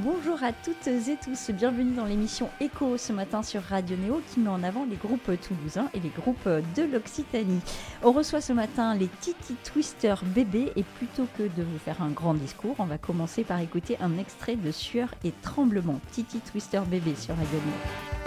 Bonjour à toutes et tous, bienvenue dans l'émission Echo ce matin sur Radio Néo qui met en avant les groupes toulousains et les groupes de l'Occitanie. On reçoit ce matin les Titi Twister bébés et plutôt que de vous faire un grand discours, on va commencer par écouter un extrait de Sueur et Tremblement. Titi Twister bébé sur Radio Néo.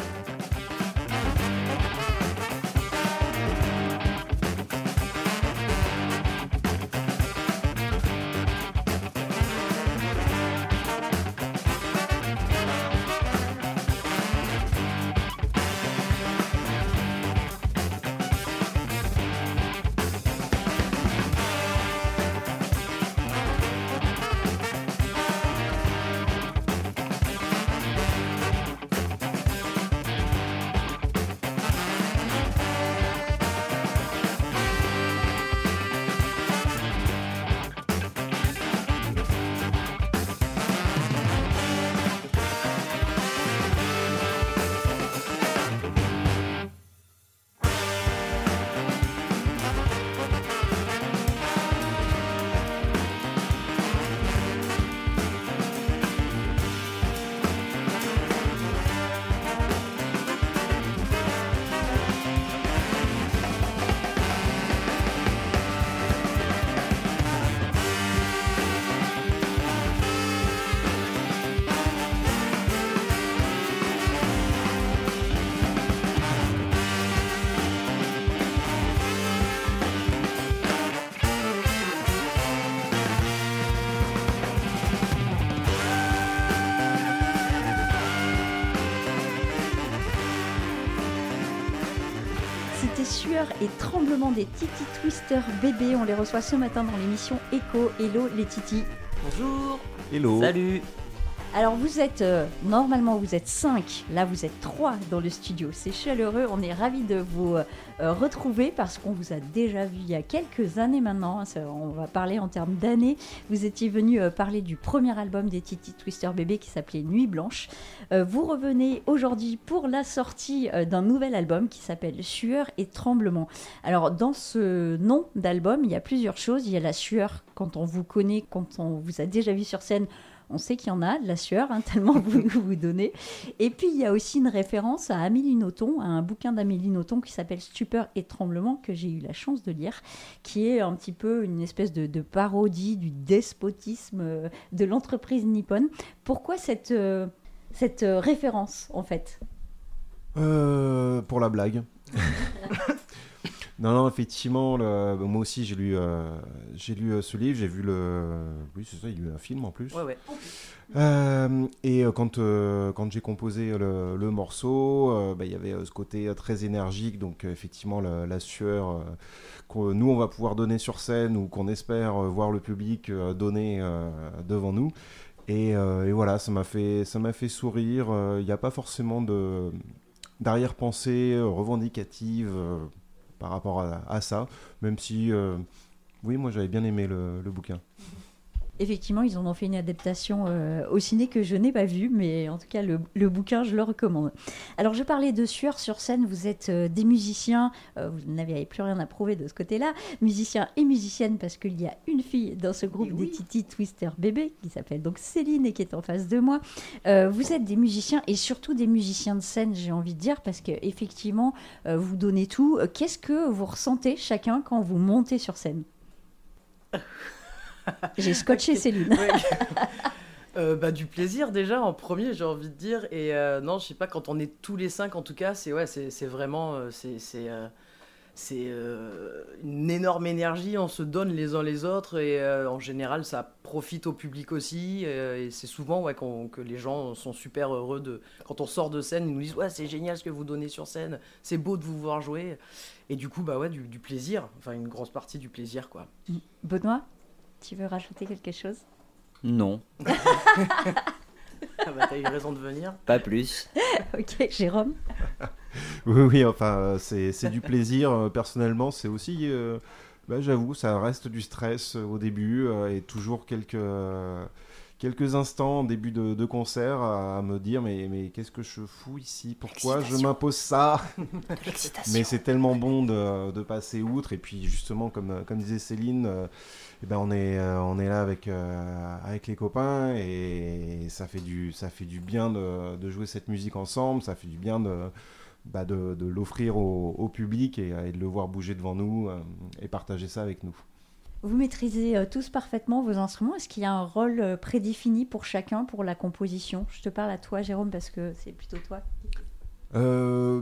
Sueur et Tremblement des Titi Twister bébés. On les reçoit ce matin dans l'émission Echo. Hello les Titi. Bonjour. Hello Salut. Alors vous êtes, euh, normalement vous êtes 5, là vous êtes 3 dans le studio. C'est chaleureux, on est ravis de vous euh, retrouver parce qu'on vous a déjà vu il y a quelques années maintenant. on va parler en termes d'années. Vous étiez venu euh, parler du premier album des Titi Twister bébés qui s'appelait Nuit Blanche. Vous revenez aujourd'hui pour la sortie d'un nouvel album qui s'appelle Sueur et Tremblement. Alors dans ce nom d'album, il y a plusieurs choses. Il y a la sueur quand on vous connaît, quand on vous a déjà vu sur scène. On sait qu'il y en a de la sueur, hein, tellement vous vous donnez. Et puis il y a aussi une référence à Amélie Nothomb, à un bouquin d'Amélie Nothomb qui s'appelle Stupeur et Tremblement, que j'ai eu la chance de lire, qui est un petit peu une espèce de, de parodie du despotisme euh, de l'entreprise nippone. Pourquoi cette, euh, cette euh, référence en fait? Euh, pour la blague. non, non, effectivement, le- moi aussi j'ai lu, euh, j'ai lu euh, ce livre, j'ai vu le. Oui, c'est ça, il y a eu un film en plus. Ouais, ouais. Euh, et quand, quand j'ai composé le, le morceau, bah, il y avait ce côté très énergique, donc effectivement la, la sueur que nous on va pouvoir donner sur scène ou qu'on espère voir le public donner devant nous. Et, et voilà, ça m'a fait, ça fait sourire. Il n'y a pas forcément de d'arrière-pensée revendicative par rapport à, ça, même si, euh, oui, moi j'avais bien aimé le, le bouquin. Effectivement, ils en ont fait une adaptation euh, au ciné que je n'ai pas vue, mais en tout cas, le, le bouquin, je le recommande. Alors, je parlais de sueur sur scène. Vous êtes euh, des musiciens, euh, vous n'avez plus rien à prouver de ce côté-là, musiciens et musiciennes, parce qu'il y a une fille dans ce groupe des Titi Twister bébés, qui s'appelle donc Céline et qui est en face de moi. Vous êtes des musiciens et surtout des musiciens de scène, j'ai envie de dire, parce que effectivement, euh, vous donnez tout. Qu'est-ce que vous ressentez chacun quand vous montez sur scène? J'ai scotché Céline. Euh, bah, du plaisir déjà en premier j'ai envie de dire. Et euh, non je sais pas quand on est tous les cinq en tout cas c'est ouais c'est vraiment euh, c'est une énorme énergie. On se donne les uns les autres et en général ça profite au public aussi. Et c'est souvent ouais que les gens sont super heureux de quand on sort de scène ils nous disent ouais c'est génial ce que vous donnez sur scène. C'est beau de vous voir jouer. Et du coup bah ouais du, du plaisir. Enfin une grosse partie du plaisir quoi. Benoît, tu veux rajouter quelque chose? Non, ah bah t'as eu raison de venir pas plus. Ok, Jérôme? Oui, oui, enfin, euh, c'est c'est du plaisir. euh, Personnellement, c'est aussi, euh, bah, j'avoue, ça reste du stress euh, au début euh, et toujours quelques, euh, quelques instants en début de, concert à, me dire mais, mais qu'est-ce que je fous ici? Pourquoi je m'impose ça? Mais c'est tellement bon de, passer outre. Et puis justement, comme, comme disait Céline, euh, eh ben on, est, euh, on est là avec, euh, avec les copains et ça fait du, ça fait du bien de, jouer cette musique ensemble. Ça fait du bien de, bah de, l'offrir au, public et, et, de le voir bouger devant nous et partager ça avec nous. Vous maîtrisez euh, tous parfaitement vos instruments. Est-ce qu'il y a un rôle euh, prédéfini pour chacun pour la composition? Je te parle à toi, Jérôme, parce que c'est plutôt toi. Euh,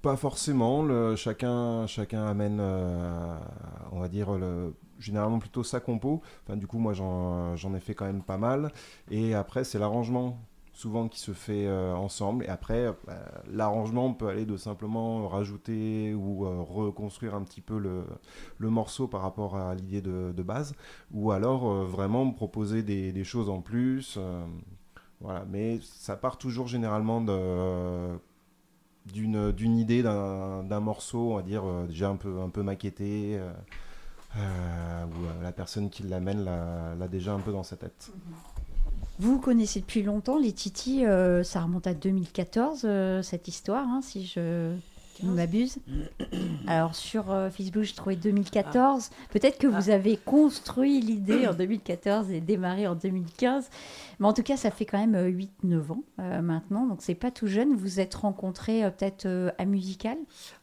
pas forcément. chacun, amène, on va dire, le, généralement plutôt sa compo. Enfin, du coup, moi, j'en ai fait quand même pas mal. Et après, c'est l'arrangement souvent qui se fait euh, ensemble. Et après, euh, l'arrangement peut aller de simplement rajouter ou euh, reconstruire un petit peu le, morceau par rapport à l'idée de, base, ou alors vraiment proposer des, choses en plus. voilà, mais ça part toujours généralement d'une idée d'un morceau, on va dire déjà un peu, un peu maquetté, où la personne qui l'amène l'a déjà un peu dans sa tête. Mm-hmm. Vous connaissez depuis longtemps les Titi, euh, ça remonte à 2014 euh, cette histoire, hein, si je ne m'abuse. Alors sur euh, Facebook, j'ai trouvé 2014. Peut-être que vous ah. avez construit l'idée en 2014 et démarré en 2015. Mais en tout cas, ça fait quand même 8-9 ans maintenant, donc c'est pas tout jeune. Vous êtes rencontrés peut-être à Musical?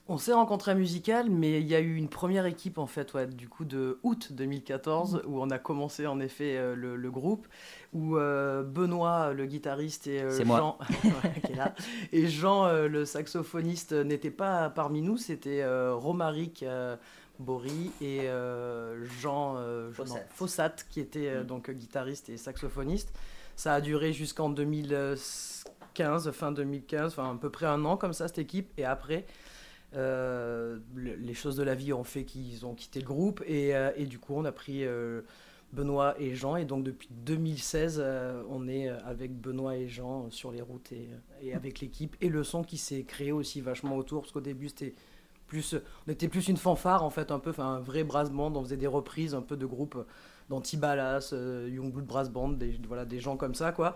On s'est rencontrés à Musical, mais il y a eu une première équipe en fait, ouais, du coup de août 2014, où on a commencé en effet le, groupe où euh, Benoît, le guitariste, et euh, Jean, et Jean, euh, le saxophoniste, n'étaient pas parmi nous. C'était Romaric Bory et Jean Fossat. qui était mm. donc guitariste et saxophoniste. Ça a duré jusqu'en 2015, fin 2015, enfin à peu près un an comme ça cette équipe. Et après, les choses de la vie ont fait qu'ils ont quitté le groupe et, et, du coup on a pris Benoît et Jean. Et donc depuis 2016, euh, on est euh, avec Benoît et Jean sur les routes et, avec l'équipe. Et le son qui s'est créé aussi vachement autour, parce qu'au début c'était plus, on était plus une fanfare en fait, un peu, enfin un vrai brass band. On faisait des reprises un peu de groupes d'Antibalas, euh, Youngblood Brass Band, des, voilà, des gens comme ça quoi.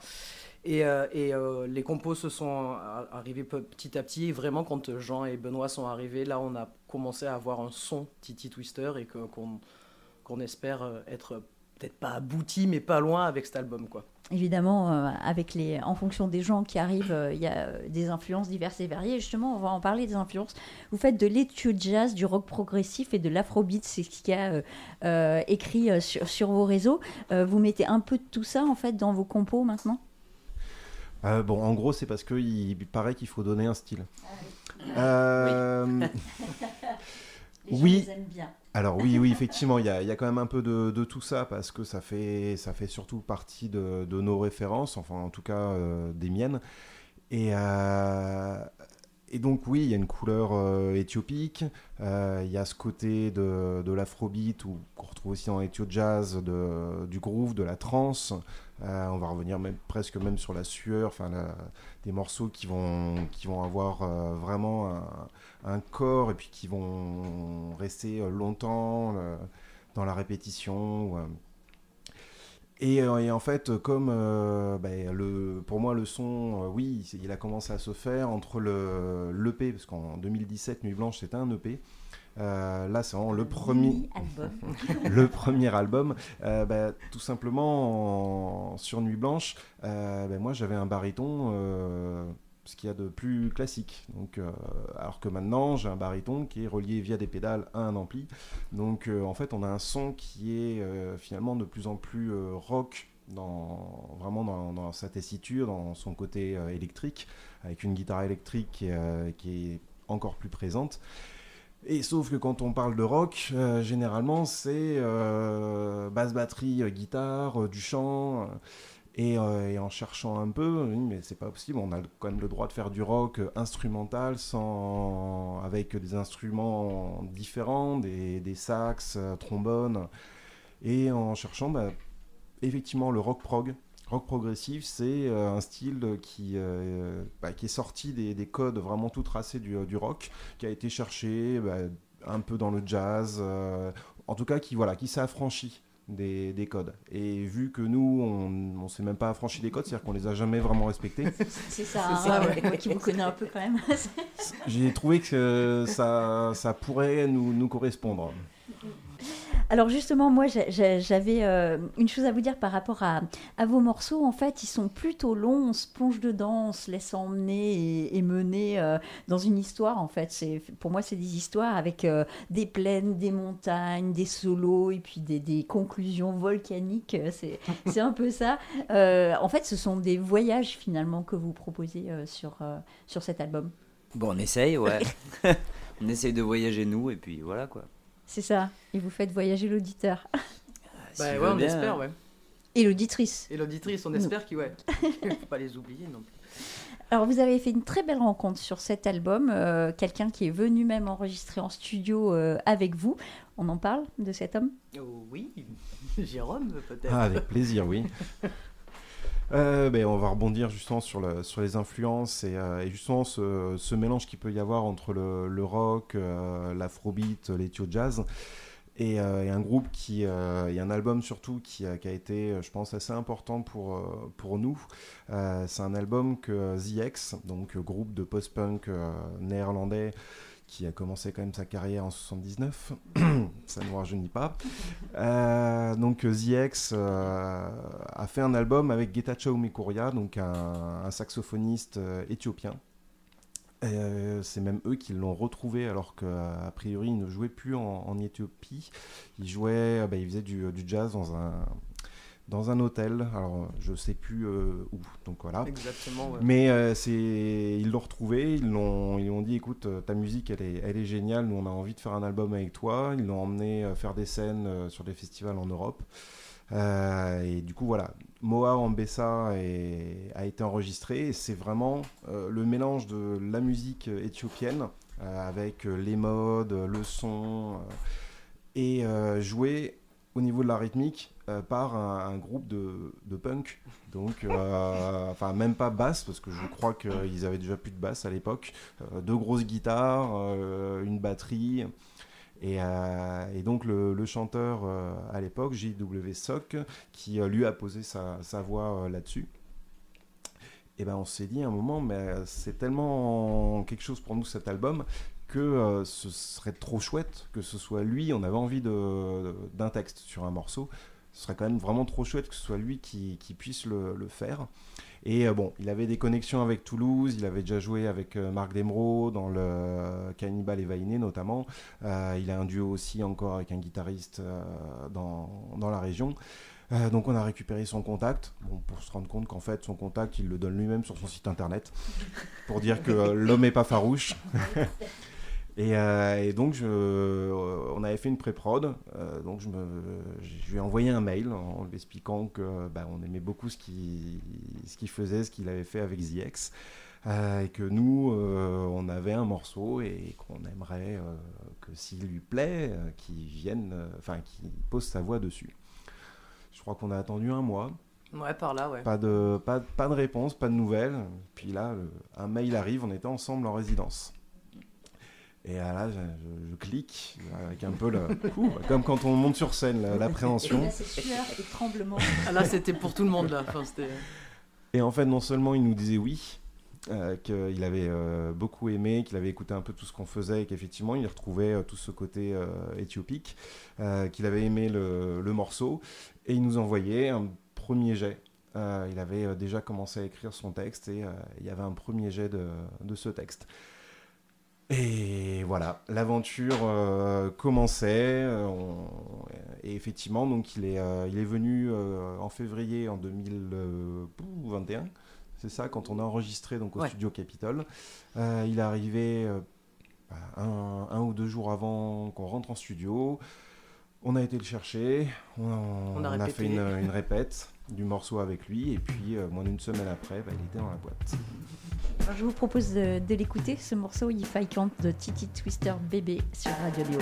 Et, et les compos se sont arrivés petit à petit. Et vraiment, quand Jean et Benoît sont arrivés, là, on a commencé à avoir un son Titi Twister et qu'on espère être peut-être pas abouti, mais pas loin avec cet album, quoi. Évidemment, euh, avec les, en fonction des gens qui arrivent, euh, il y a euh, des influences diverses et variées. justement, on va en parler des influences. Vous faites de l'étude jazz, du rock progressif et de l'afrobeat, c'est ce qu'il y a écrit sur, sur, vos réseaux. vous mettez un peu de tout ça, en fait, dans vos compos maintenant? Bon, en gros, c'est parce qu'il paraît qu'il faut donner un style. Ah oui. oui. bien. Alors oui, oui, effectivement, il y, a, quand même un peu de, tout ça parce que ça fait, ça fait surtout partie de, nos références, enfin en tout cas euh, des miennes. Et, euh, et donc oui, il y a une couleur euh, éthiopique, il y a ce côté de, de l'afrobeat qu'on retrouve aussi dans l'éthio jazz, du groove, de la trance. On va revenir presque même sur la sueur, enfin des morceaux qui vont, avoir vraiment un corps et puis qui vont rester euh, longtemps euh, dans la répétition. Euh. Et, en fait, comme ben, pour moi le son, oui, il a commencé à se faire entre le l'EP, parce qu'en 2017, Nuit Blanche, c'était un EP. Là, c'est vraiment le premier, le premier album. Ben, tout simplement, sur Nuit Blanche, ben, moi j'avais un baryton ce qu'il y a de plus classique. Donc, euh, alors que maintenant, j'ai un baryton qui est relié via des pédales à un ampli. Donc, euh, en fait, on a un son qui est euh, finalement de plus en plus rock, dans, vraiment dans, sa tessiture, dans son côté électrique, avec une guitare électrique qui, est encore plus présente. Et sauf que quand on parle de rock, généralement, c'est basse batterie, guitare, du chant. Euh, et, en cherchant un peu, mais c'est pas possible, on a quand même le droit de faire du rock instrumental sans, avec des instruments différents, des, sax, euh, trombones. Et en cherchant, bah, effectivement, le rock prog. Rock progressif, c'est euh, un style qui, bah, qui est sorti des, des, codes vraiment tout tracés du, du, rock, qui a été cherché bah, un peu dans le jazz, en tout cas qui, voilà, qui s'est affranchi des, des codes. Et vu que nous, on ne s'est même pas affranchi des codes, c'est-à-dire qu'on les a jamais vraiment respectés, C'est ça, C'est ça, hein, ouais. moi qui vous connais un peu quand même. j'ai trouvé que ça, ça pourrait nous, nous correspondre. Alors justement, moi j'avais euh, une chose à vous dire par rapport à, à vos morceaux. En fait, ils sont plutôt longs, on se plonge dedans, on se laisse emmener et, et mener euh, dans une histoire. En fait, c'est pour moi c'est des histoires avec euh, des plaines, des montagnes, des solos et puis des, des conclusions volcaniques. C'est c'est un peu ça. Euh, en fait, ce sont des voyages finalement que vous proposez euh, sur euh, sur cet album. Bon, on essaye, ouais. on essaye de voyager nous, et puis voilà quoi. C'est ça. Et vous faites voyager l'auditeur Bah veut ouais, on bien, espère, ouais. et l'auditrice. Et l'auditrice, on espère qu'il ouais. Faut pas les oublier non plus. Alors, vous avez fait une très belle rencontre sur cet album. euh, Quelqu'un qui est venu même enregistrer en studio euh, avec vous. On en parle de cet homme? Oh, oui, Jérôme peut-être. Ah, avec plaisir, oui. Euh, ben, on va rebondir justement sur, le- sur les influences et, euh, justement ce, mélange qu'il peut y avoir entre le, rock, euh, l'afrobeat, l'ethio-jazz et, euh, et un groupe qui, et un album surtout qui, a- été, je pense, assez important pour, nous. C'est un album que The X, donc groupe de post-punk néerlandais, qui a commencé quand même sa carrière en 79, ça ne nous rajeunit pas. Euh, donc euh, The X euh, a fait un album avec Getachew Mikuria, donc un, saxophoniste éthiopien. C'est même eux qui l'ont retrouvé alors qu'a priori il ne jouait plus en, Éthiopie. Il jouait, bah, il faisait du jazz dans un, dans un hôtel. Alors je sais plus euh, où. Donc voilà. Exactement, ouais. Mais euh, c'est, ils l'ont retrouvé, ils l'ont, ils ont dit écoute, euh, ta musique elle est, elle est géniale, nous on a envie de faire un album avec toi. Ils l'ont emmené faire des scènes sur des festivals en Europe. Euh, et du coup voilà, Moa Ambessa est- a été enregistré. C'est vraiment le mélange de la musique éthiopienne avec les modes, le son et joué au niveau de la rythmique euh, par un, groupe de, punk. Donc, euh, enfin, même pas basse, parce que je crois qu'ils avaient déjà plus de basse à l'époque. Euh, deux grosses guitares, une batterie. Et, donc, le, chanteur à l'époque, J.W. Sock, qui lui a posé sa, voix là-dessus. Et ben, on s'est dit à un moment, mais c'est tellement quelque chose pour nous cet album que ce serait trop chouette que ce soit lui. On avait envie d'un texte sur un morceau. Ce serait quand même vraiment trop chouette que ce soit lui qui, puisse le, faire. Et euh, bon, il avait des connexions avec Toulouse, il avait déjà joué avec euh, Marc Demro dans le Cannibal et Vainé notamment. Euh, il a un duo aussi encore avec un guitariste euh, dans, dans la région. Euh, donc on a récupéré son contact, bon, pour se rendre compte qu'en fait son contact il le donne lui-même sur son site internet, pour dire que euh, l'homme est pas farouche. Et, euh, et donc, je, euh, on avait fait une pré-prod. euh, donc, je, me, je lui ai envoyé un mail en lui expliquant que bah, on aimait beaucoup ce qu'il ce faisait, ce qu'il avait fait avec ZX. et que nous, on avait un morceau et qu'on aimerait que s'il lui plaît, qu'il vienne, enfin, qu'il pose sa voix dessus. Je crois qu'on a attendu un mois. Ouais, par là, ouais. Pas de, pas, pas de réponse, pas de nouvelles. Puis là, un mail arrive, on était ensemble en résidence. Et là, je, je- je clique avec un peu le. Ouh, comme quand on monte sur scène, la- l'appréhension. Et là, c'est sueur et tremblement. Ah, là, c'était pour tout le monde, là. Enfin, c'était... Et en fait, non seulement il nous disait oui, euh, qu'il avait euh, beaucoup aimé, qu'il avait écouté un peu tout ce qu'on faisait et qu'effectivement il retrouvait euh, tout ce côté euh, éthiopique, euh, qu'il avait aimé le, le morceau, et il nous envoyait un premier jet. Euh, il avait euh, déjà commencé à écrire son texte et euh, il y avait un premier jet de, de ce texte. Et voilà, l'aventure euh, commençait. euh, on- et effectivement, donc il est, euh, il est venu euh, en février en 2021. C'est ça, quand on a enregistré donc au Ouais. studio Capitole. Il est arrivé bah, un, un ou deux jours avant qu'on rentre en studio. On a été le chercher. On, On a on fait une, une répète du morceau avec lui. Et puis, euh, moins d'une semaine après, bah, il était dans la boîte. Je vous propose de, de l'écouter, ce morceau If I Can't de Titi Twister Bébé sur Radio Léo.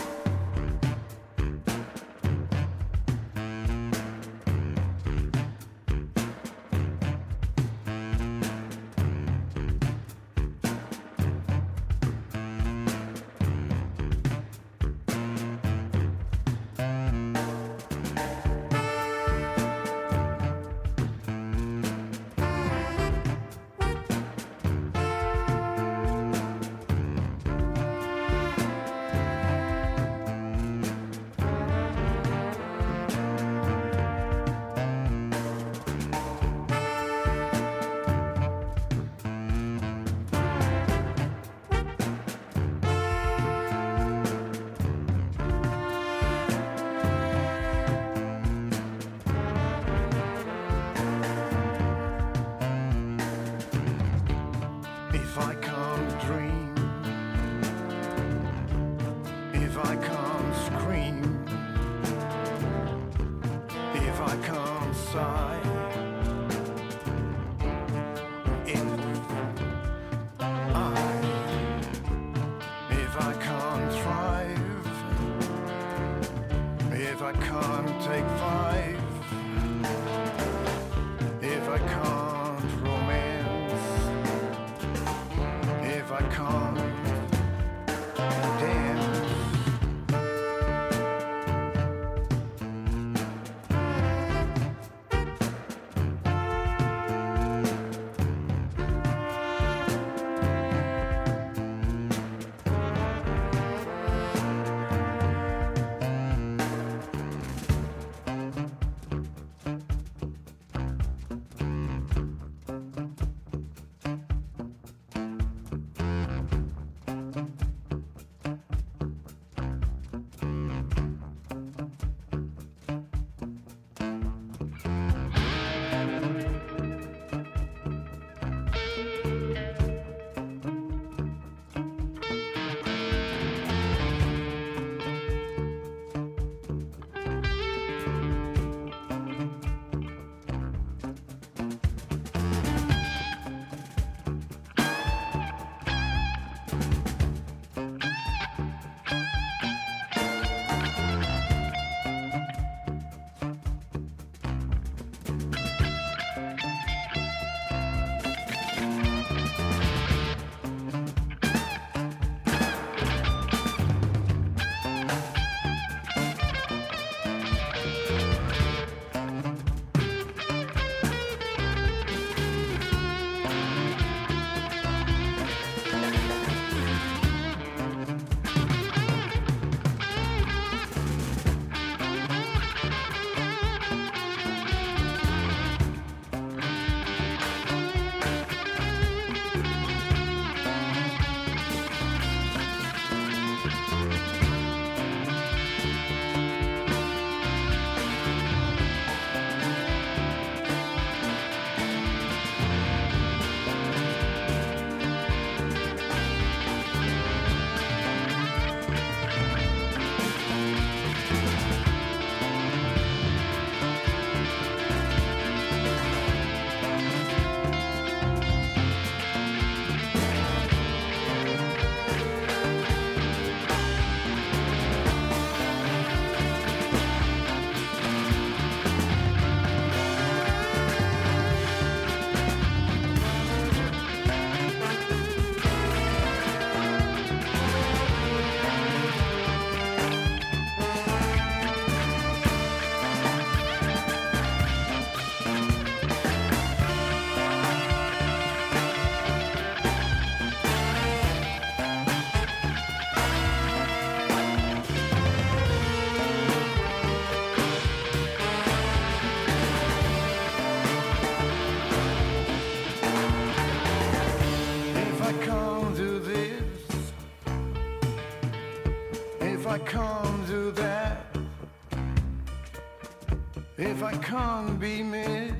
Be me,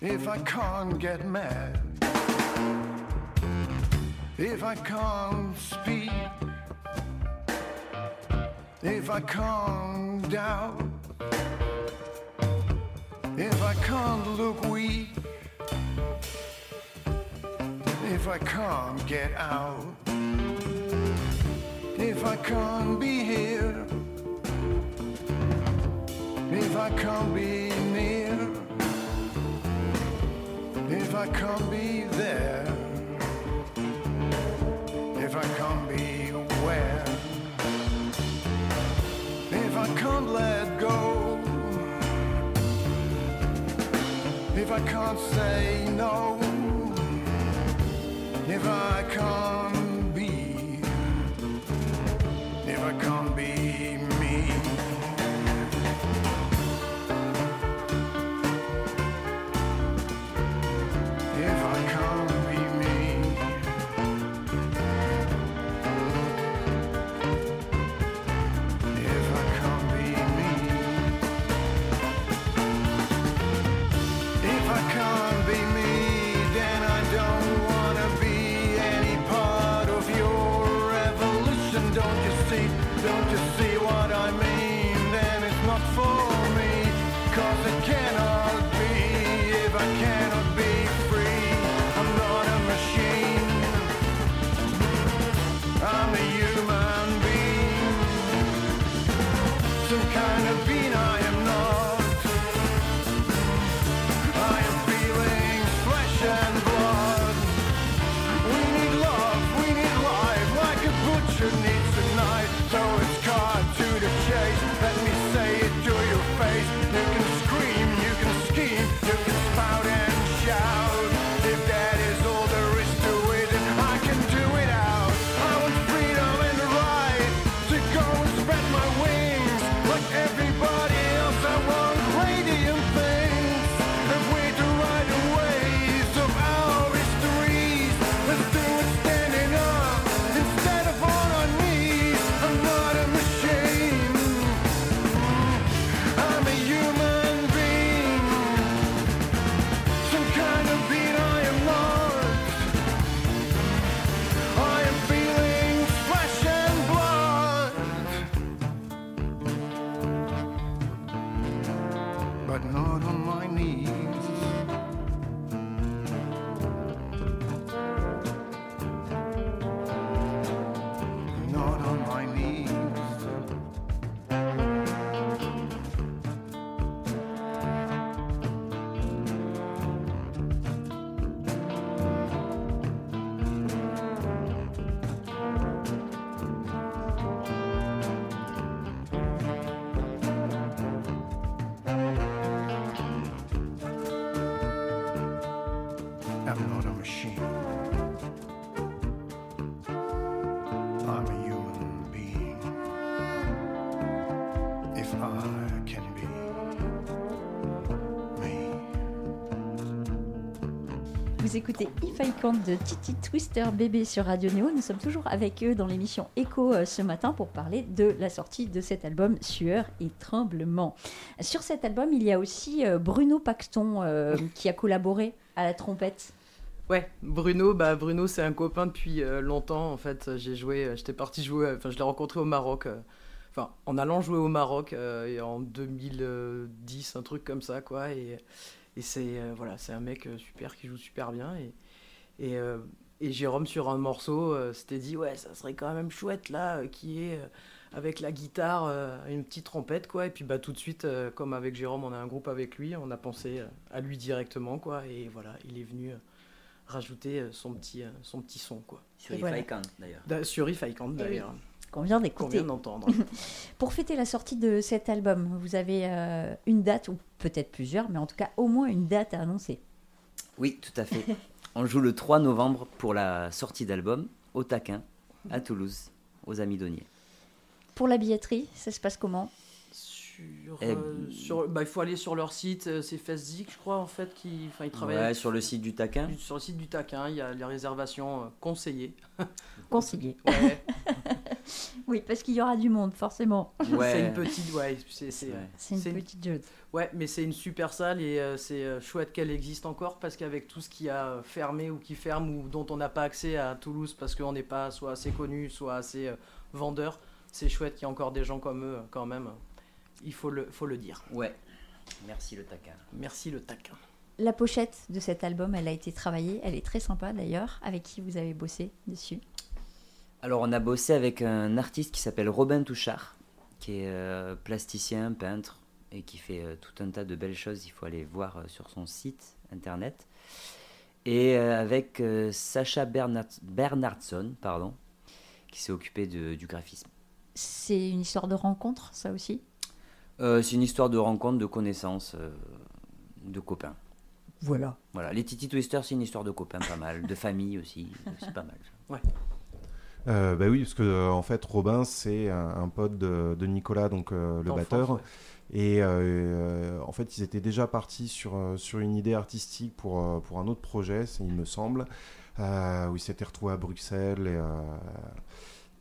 if I can't get mad, if I can't speak, if I can't doubt, if I can't look weak, if I can't get out, if I can't be here, if I can't be near, if I can't be there, if I can't be where, if I can't let go, if I can't say no, if I can't Vous écoutez If I Can't de Titi Twister Bébé sur Radio Néo. Nous sommes toujours avec eux dans l'émission Echo euh, ce matin pour parler de la sortie de cet album Sueur et Tremblement. Sur cet album, il y a aussi euh, Bruno Paxton euh, qui a collaboré à la trompette. Ouais, Bruno, bah Bruno c'est un copain depuis longtemps en fait. J'ai joué, j'étais parti jouer, enfin je l'ai rencontré au Maroc, euh, enfin en allant jouer au Maroc euh, et en 2010, un truc comme ça quoi. Et, et c'est euh, voilà, c'est un mec euh, super qui joue super bien et et, euh, et Jérôme sur un morceau euh, s'était dit ouais ça serait quand même chouette là euh, qui est euh, avec la guitare, euh, une petite trompette quoi. Et puis bah tout de suite, euh, comme avec Jérôme, on a un groupe avec lui, on a pensé euh, à lui directement quoi. Et voilà, il est venu. euh, rajouter euh, son petit, euh, son petit son quoi. Sur If voilà. I Can't, d'ailleurs. Da- Sur If I Can't, oui. d'ailleurs, Qu'on vient qu'on d'écouter. vient d'entendre. Pour fêter la sortie de cet album, vous avez euh, une date, ou peut-être plusieurs, mais en tout cas au moins une date à annoncer. Oui, tout à fait. On joue le 3 novembre pour la sortie d'album au Taquin, à Toulouse, aux Amis Doniers. Pour la billetterie, ça se passe comment? Sur, Eh, euh, sur, bah, il faut aller sur leur site, euh, c'est Festzik, je crois, en fait, qui, enfin, ils travaillent Ouais, sur le site du Taquin. sur le site du Taquin, il y a les réservations euh, conseillées. Conseillé. Ouais. Oui, parce qu'il y aura du monde, forcément. Ouais. C'est une petite, ouais, c'est, c'est- Ouais. C'est une petite jeune. ouais, mais c'est une super salle et euh, c'est euh, chouette qu'elle existe encore parce qu'avec tout ce qui a fermé ou qui ferme ou dont on n'a pas accès à Toulouse parce qu'on n'est pas soit assez connu, soit assez euh, vendeur, c'est chouette qu'il y ait encore des gens comme eux quand même. Il faut le, faut le dire. Ouais. Merci le taquin. Merci le taquin. La pochette de cet album, elle a été travaillée. Elle est très sympa d'ailleurs. Avec qui vous avez bossé dessus Alors, on a bossé avec un artiste qui s'appelle Robin Touchard, qui est euh, plasticien, peintre, et qui fait euh, tout un tas de belles choses. Il faut aller voir euh, sur son site internet. Et euh, avec euh, Sacha Bernard- Bernardson, pardon, qui s'est occupé de- du graphisme. C'est une histoire de rencontre, ça aussi? Euh, c'est une histoire de rencontre, de connaissances, euh, de copains. Voilà. Voilà, les Titi Twister, c'est une histoire de copains, pas mal. De famille aussi, c'est pas mal. ça. Euh, bah oui, parce que euh, en fait, Robin, c'est un, un pote de, de Nicolas, donc euh, le batteur. ouais. Et euh, en fait, ils étaient déjà partis sur, sur une idée artistique pour, pour un autre projet, il me semble, euh, où ils s'étaient retrouvés à Bruxelles. Et, euh,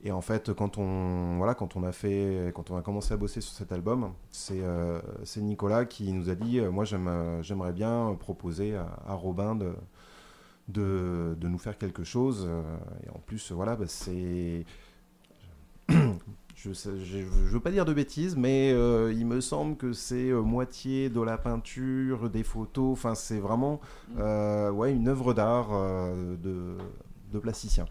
et en fait, quand on, voilà, quand, on a fait, quand on a commencé à bosser sur cet album, c'est c'est Nicolas qui nous a dit Moi, j'aime, j'aimerais bien proposer à, à Robin de, de, de nous faire quelque chose. euh, Et en plus, voilà, bah, c'est. Je ne veux pas dire de bêtises, mais euh, il me semble que c'est euh, moitié de la peinture, des photos. Enfin, c'est vraiment euh, ouais, une œuvre d'art euh, de, de plasticien.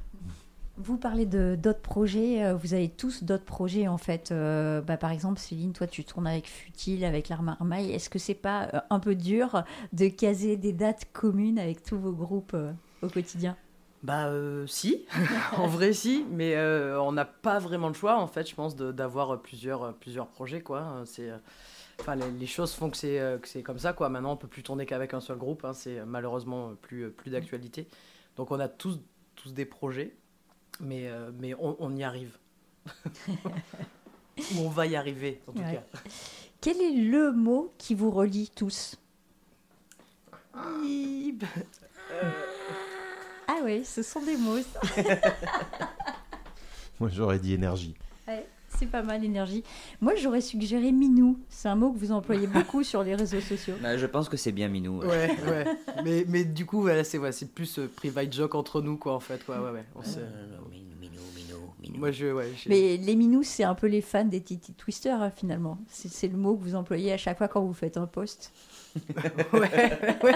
Vous parlez de d'autres projets, euh, vous avez tous d'autres projets en fait. Euh, bah, par exemple, Céline, toi tu tournes avec Futile, avec l'Art. Est-ce que c'est pas euh, un peu dur de caser des dates communes avec tous vos groupes au quotidien? Bah si, en vrai si, mais on n'a pas vraiment le choix en fait, je pense, d'avoir plusieurs, plusieurs projets quoi. Euh, enfin les, choses font que c'est, que c'est comme ça quoi. Maintenant on peut plus tourner qu'avec un seul groupe, hein, c'est malheureusement plus, plus d'actualité. Donc on a tous, tous des projets, mais, euh, mais on, on y arrive. Ou on va y arriver en tout Ouais. cas. Quel est le mot qui vous relie tous Ib. Ah oui, ce sont des mots. ça. Moi, j'aurais dit énergie. Ouais, c'est pas mal l'énergie. Moi j'aurais suggéré minou. C'est un mot que vous employez beaucoup sur les réseaux sociaux. Bah, je pense que c'est bien Minou. ouais. Ouais, ouais. Mais, mais du coup, voilà, c'est, ouais, plus euh, private joke entre nous quoi en fait. Quoi. Ouais, ouais. On se- Euh, Minou, Minou, Minou, Minou. Moi je, ouais, Mais les minous, c'est un peu les fans des Titi Twister hein, finalement. C'est le mot que vous employez à chaque fois quand vous faites un post. ouais, ouais,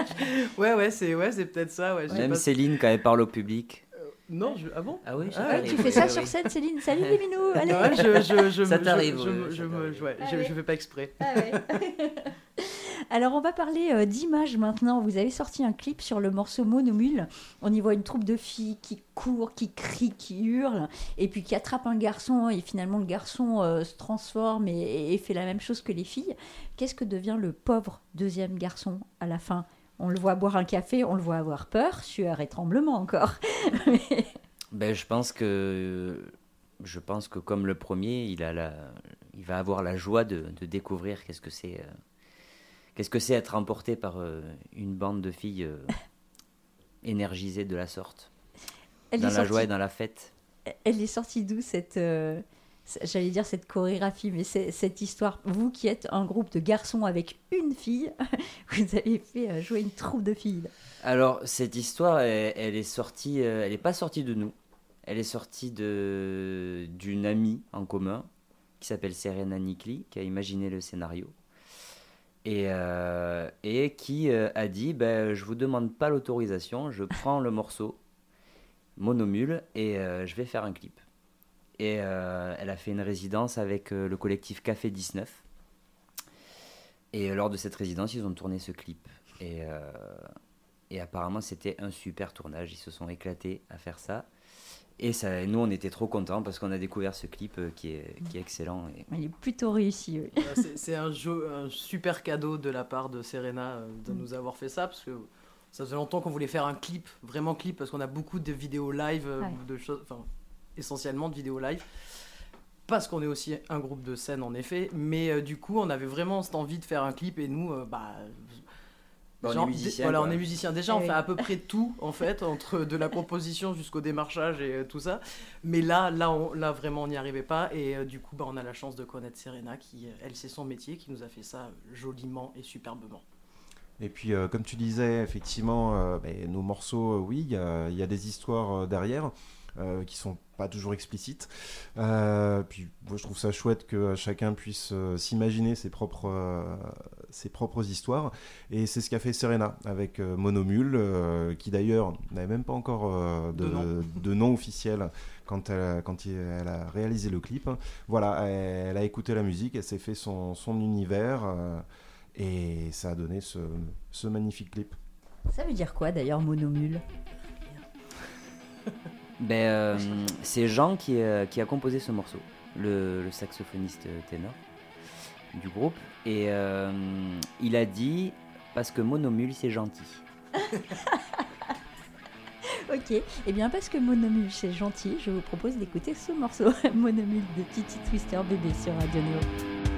ouais, ouais, c'est ouais, c'est peut-être ça. Ouais, Même pas- Céline, quand elle parle au public. Non, je... ah bon Ah oui, Ah, Tu fais ça sur oui. scène, Céline Salut les minous Allez Ouais, je, je, je, Ça t'arrive, je, ouais, je fais pas exprès. Ah. Alors on va parler euh, d'images maintenant. Vous avez sorti un clip sur le morceau Monomule. On y voit une troupe de filles qui courent, qui crient, qui hurlent, et puis qui attrapent un garçon. Et finalement le garçon euh, se transforme et, et fait la même chose que les filles. Qu'est-ce que devient le pauvre deuxième garçon à la fin? On le voit boire un café, on le voit avoir peur, sueur et tremblement encore. Ben, je pense que je pense que comme le premier, il a la, il va avoir la joie de, de découvrir qu'est-ce que c'est, euh, qu'est-ce que c'est être emporté par euh, une bande de filles euh, énergisées de la sorte, Elle dans la sortie- joie et dans la fête. Elle est sortie d'où cette, j'allais dire cette chorégraphie, mais cette histoire Vous qui êtes un groupe de garçons avec une fille, vous avez fait euh, jouer une troupe de filles. Alors cette histoire, elle, est sortie, euh, elle n'est pas sortie de nous. Elle est sortie de d'une amie en commun qui s'appelle Serena Nikli, qui a imaginé le scénario et, euh, et qui a dit ben, je vous demande pas l'autorisation, je prends le morceau monomule et je vais faire un clip. Et euh, elle a fait une résidence avec euh, le collectif Café 19. Et euh, lors de cette résidence, ils ont tourné ce clip. Et, euh, et apparemment, c'était un super tournage. Ils se sont éclatés à faire ça. Et ça, nous, on était trop contents parce qu'on a découvert ce clip qui est, qui est excellent. Et Elle est plutôt réussie. oui. C'est- un, jeu, un super cadeau de la part de Serena de nous avoir fait ça parce que ça faisait longtemps qu'on voulait faire un clip, vraiment clip, parce qu'on a beaucoup de vidéos live, Ouais. de choses, enfin essentiellement de vidéos live. Parce qu'on est aussi un groupe de scène en effet, mais euh, du coup on avait vraiment cette envie de faire un clip et nous, euh, bah, Bah, on Genre, est musicien. Voilà, on est musicien. Déjà, on oui. fait à peu près tout, en fait, entre de la composition jusqu'au démarchage et euh, tout ça. Mais là, là, on, là vraiment, on n'y arrivait pas. Et euh, du coup, bah, on a la chance de connaître Serena, qui, elle, c'est son métier, qui nous a fait ça joliment et superbement. Et puis, euh, comme tu disais, effectivement, euh, ben, nos morceaux, oui, il y a, il y a des histoires euh, derrière euh, qui sont pas toujours explicites. Euh, puis, moi, je trouve ça chouette que chacun puisse euh, s'imaginer ses propres, euh, ses propres histoires. Et c'est ce qu'a fait Serena avec euh, Monomule, euh, qui d'ailleurs n'avait même pas encore euh, de, De nom. de nom officiel quand elle, quand il- elle a réalisé le clip. Voilà, elle, elle a écouté la musique, elle s'est fait son, son univers. euh, et ça a donné ce, ce magnifique clip. Ça veut dire quoi d'ailleurs, monomule? Ben, euh, c'est Jean qui, euh, qui a composé ce morceau, le, le saxophoniste ténor du groupe. Et euh, il a dit parce que monomule c'est gentil. Ok, et eh bien parce que monomule c'est gentil, je vous propose d'écouter ce morceau, monomule de Titi Twister bébé sur Radio Neo.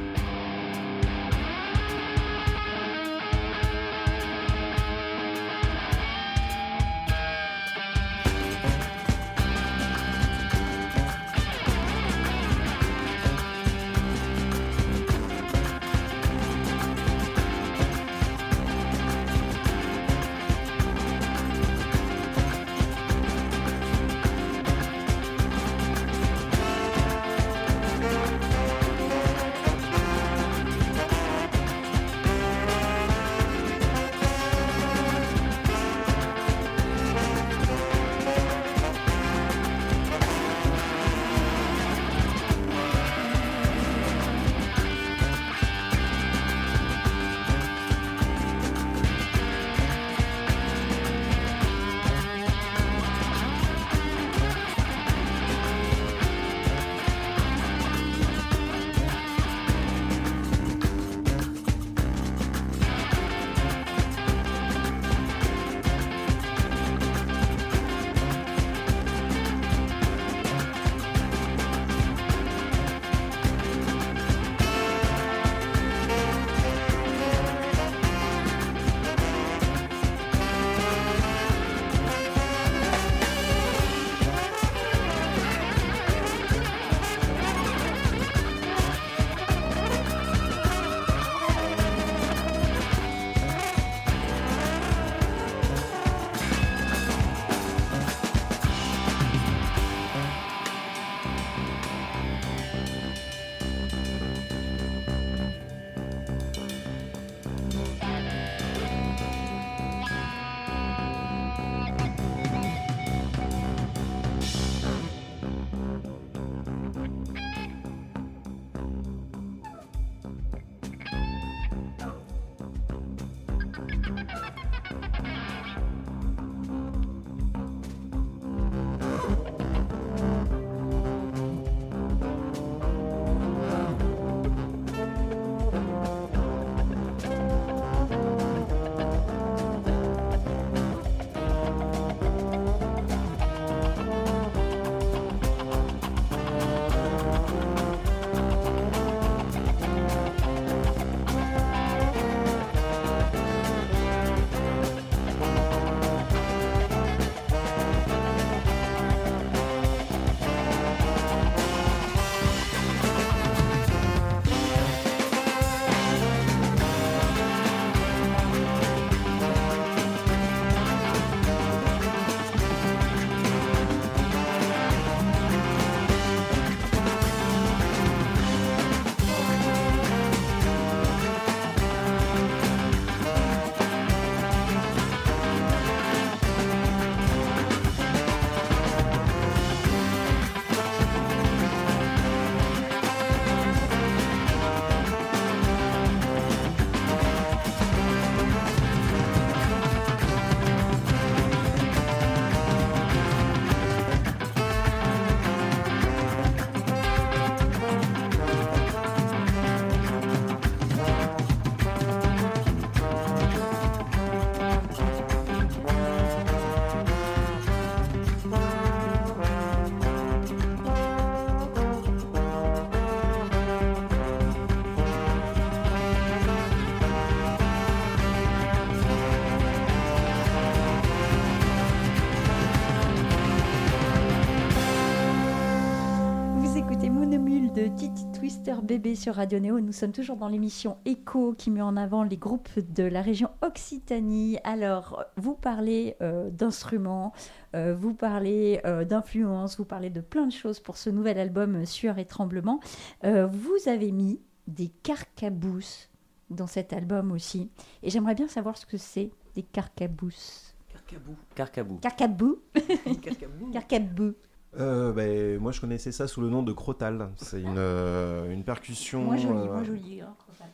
Mister Bébé sur Radio Néo. Nous sommes toujours dans l'émission Echo qui met en avant les groupes de la région Occitanie. Alors, vous parlez euh, d'instruments, euh, vous parlez euh, d'influence, vous parlez de plein de choses pour ce nouvel album euh, Sueur et Tremblement. Vous avez mis des carcabousses dans cet album aussi. Et j'aimerais bien savoir ce que c'est des carcabousses. Carcabou. Carcabou. Carcabou Carcabou. Carcabou. Euh, ben, moi, je connaissais ça sous le nom de crotal. C'est une, euh, une percussion. Moins joli, euh, moins joli. hein, Crotal.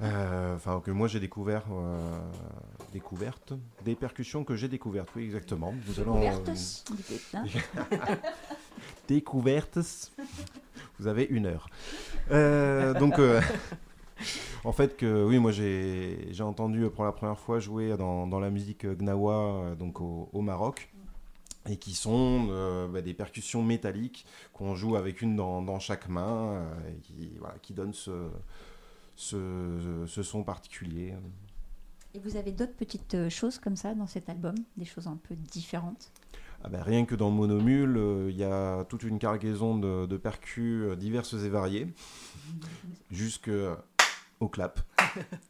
Enfin, que moi j'ai découvert. découverte. Des percussions que j'ai découvertes, oui, exactement. Nous allons. hein. découvertes. Vous avez une heure. Donc, en fait, que, oui, moi j'ai entendu pour la première fois jouer dans, dans la musique gnawa, donc au, au Maroc, et qui sont euh, bah, des percussions métalliques qu'on joue avec une dans, dans chaque main, euh, et qui, voilà, qui donnent ce, ce, ce son particulier. Et vous avez d'autres petites euh, choses comme ça dans cet album, des choses un peu différentes? Ah ben, rien que dans Monomule, euh, il y a toute une cargaison de, de percus diverses et variées, jusqu'au clap,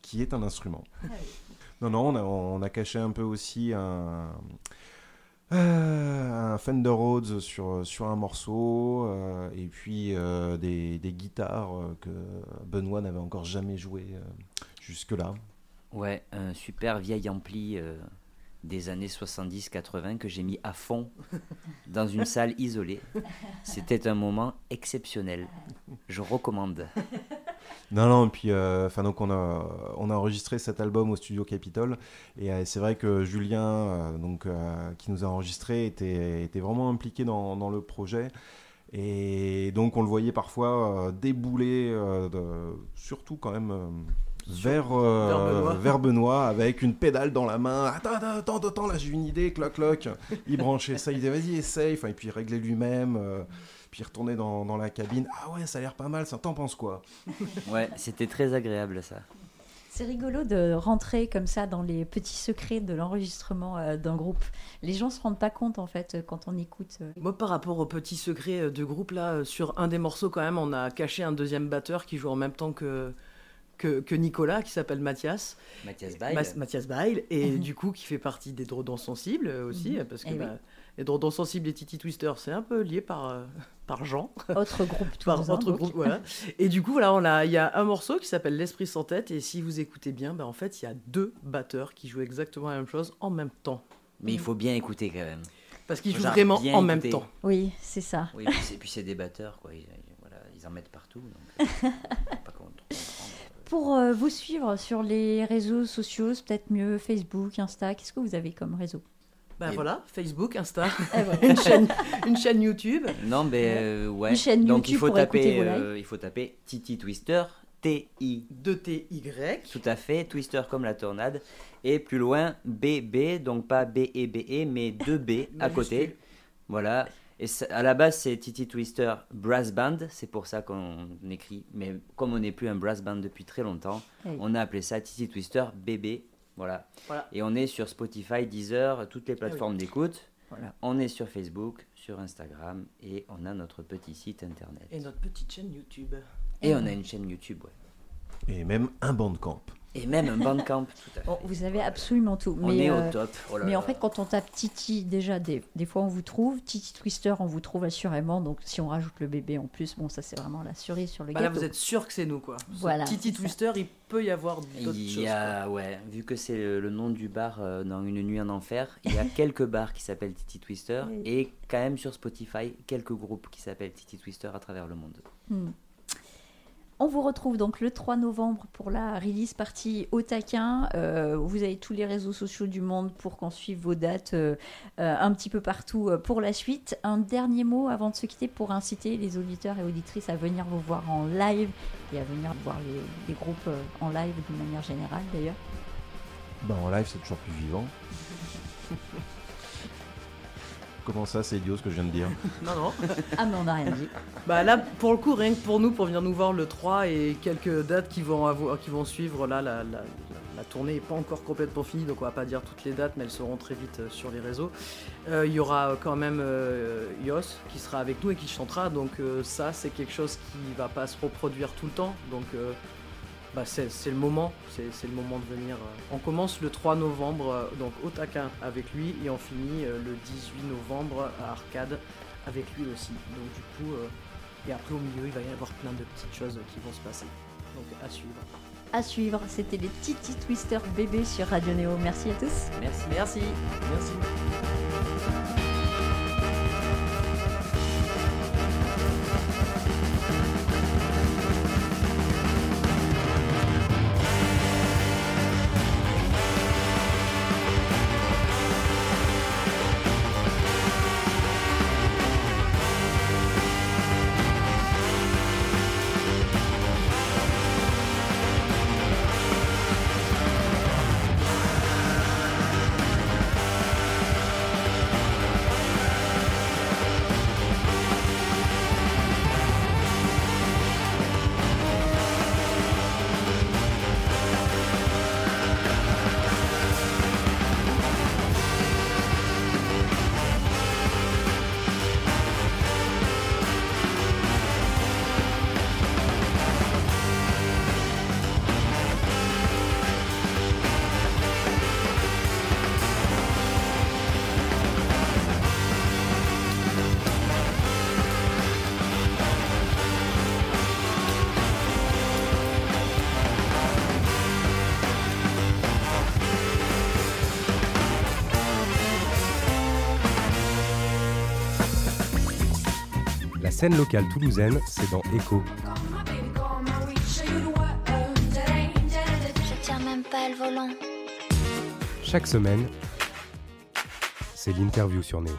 qui est un instrument. Non, non, on a, on a caché un peu aussi un, un Fender Rhodes sur, sur un morceau, euh, et puis euh, des, des guitares euh, que Benoît n'avait encore jamais joué euh, jusque-là. Ouais, un super vieil ampli euh, des années 70-80 que j'ai mis à fond dans une salle isolée. C'était un moment exceptionnel. Je recommande. Non, non, et puis euh, enfin donc on a, on a enregistré cet album au studio Capitol, et euh, c'est vrai que Julien, euh, donc, qui nous a enregistré, était, était vraiment impliqué dans, dans le projet. Et donc on le voyait parfois débouler, de- surtout quand même vers, euh, vers Benoît. vers Benoît, avec une pédale dans la main. Attends, attends, attends, attends, là j'ai une idée, cloc, cloc. Il branchait ça, il disait vas-y, essaye, enfin, et puis il réglait lui-même. euh, puis il retournait dans, dans la cabine. Ah ouais, ça a l'air pas mal, ça t'en penses quoi? Ouais, c'était très agréable ça. C'est rigolo de rentrer comme ça dans les petits secrets de l'enregistrement euh, d'un groupe. Les gens se rendent pas compte en fait quand on écoute. euh. Moi, par rapport au petit secret euh, de groupe, là, sur un des morceaux, quand même, on a caché un deuxième batteur qui joue en même temps que, que, que Nicolas, qui s'appelle Mathias. Mathias Bail. Mathias Bail, et du coup, qui fait partie des Drodons Sensibles aussi, Mhm. euh, parce que Eh oui. Bah, les Drodons Sensibles et Titi Twister, c'est un peu lié par, euh, par Jean. Autre groupe tout par autre groupe, voilà. Et du coup, voilà, on a, il y a un morceau qui s'appelle L'Esprit sans tête, et si vous écoutez bien, bah, en fait, il y a deux batteurs qui jouent exactement la même chose en même temps. Mais il faut bien écouter quand même. Parce qu'ils jouent vraiment en même temps. Oui, c'est ça. Oui, puis c'est, puis c'est des batteurs, quoi. Ils, voilà, ils en mettent partout. Donc, euh, pas trop comprendre. Pour euh, vous suivre sur les réseaux sociaux, c'est peut-être mieux Facebook, Insta. Qu'est-ce que vous avez comme réseau? Ben Et- voilà, Facebook, Insta, voilà. une chaîne, une chaîne YouTube. Non, mais euh, ouais. Une chaîne Donc il YouTube faut taper, euh, il faut taper Titi Twister, T-I, 2TY. tout à fait, Twister comme la tornade, et plus loin BB, donc pas B E B E, mais 2 B à côté. Voilà. Et ça- à la base, c'est Titi Twister Brass Band, c'est pour ça qu'on écrit. Mais comme on n'est plus un brass band depuis très longtemps, oui. on a appelé ça Titi Twister BB. Voilà. Voilà. Et on est sur Spotify, Deezer, toutes les Eh plateformes d'écoute. Voilà. On est sur Facebook, sur Instagram et on a notre petit site internet. Et notre petite chaîne YouTube. Et on a une chaîne YouTube, ouais. Et même un bandcamp. Et même un bandcamp, tout à fait. Bon, vous avez absolument tout. on mais, est euh, au top. Oh là Mais en fait, quand on tape Titi, déjà, des, des fois on vous trouve. Titi Twister, on vous trouve assurément. Donc si on rajoute le bébé en plus, bon, ça c'est vraiment la cerise sur le Bah là, gâteau. vous êtes sûr que c'est nous, quoi. Voilà, Titi ça. Twister, il peut y avoir d'autres il choses. y a, ouais, vu que c'est le, le nom du bar euh, dans Une nuit en enfer, il y a quelques bars qui s'appellent Titi Twister Oui. et quand même sur Spotify quelques groupes qui s'appellent Titi Twister à travers le monde. Hmm. On vous retrouve donc le 3 novembre pour la release partie au taquin. Euh, vous avez tous les réseaux sociaux du monde pour qu'on suive vos dates euh, euh, un petit peu partout pour la suite. Un dernier mot avant de se quitter pour inciter les auditeurs et auditrices à venir vous voir en live et à venir voir les, les groupes en live d'une manière générale d'ailleurs. Ben, en live, c'est toujours plus vivant. Comment ça, c'est idiot ce que je viens de dire Non, non. Ah mais on n'a rien dit. Bah là, pour le coup, rien que pour nous, pour venir nous voir le 3 et quelques dates qui vont, avoir, qui vont suivre là, la, la- la tournée n'est pas encore complètement finie, donc on va pas dire toutes les dates, mais elles seront très vite euh, sur les réseaux. Euh, Il y aura euh, quand même euh, Yos qui sera avec nous et qui chantera, donc euh, ça c'est quelque chose qui va pas se reproduire tout le temps, donc euh, bah, c'est c'est le moment, c'est c'est le moment de venir. euh. On commence le 3 novembre euh, donc au Taquin avec lui et on finit euh, le 18 novembre à Arcade avec lui aussi. Donc du coup, et après au milieu il va y avoir plein de petites choses qui vont se passer. Donc à suivre. À suivre, c'était les Titi Twister bébés sur Radio Néo. Merci à tous. Merci. Merci, merci. Scène locale toulousaine, c'est dans Echo. Je tiens même pas le volant. Chaque semaine, c'est l'interview sur Néo.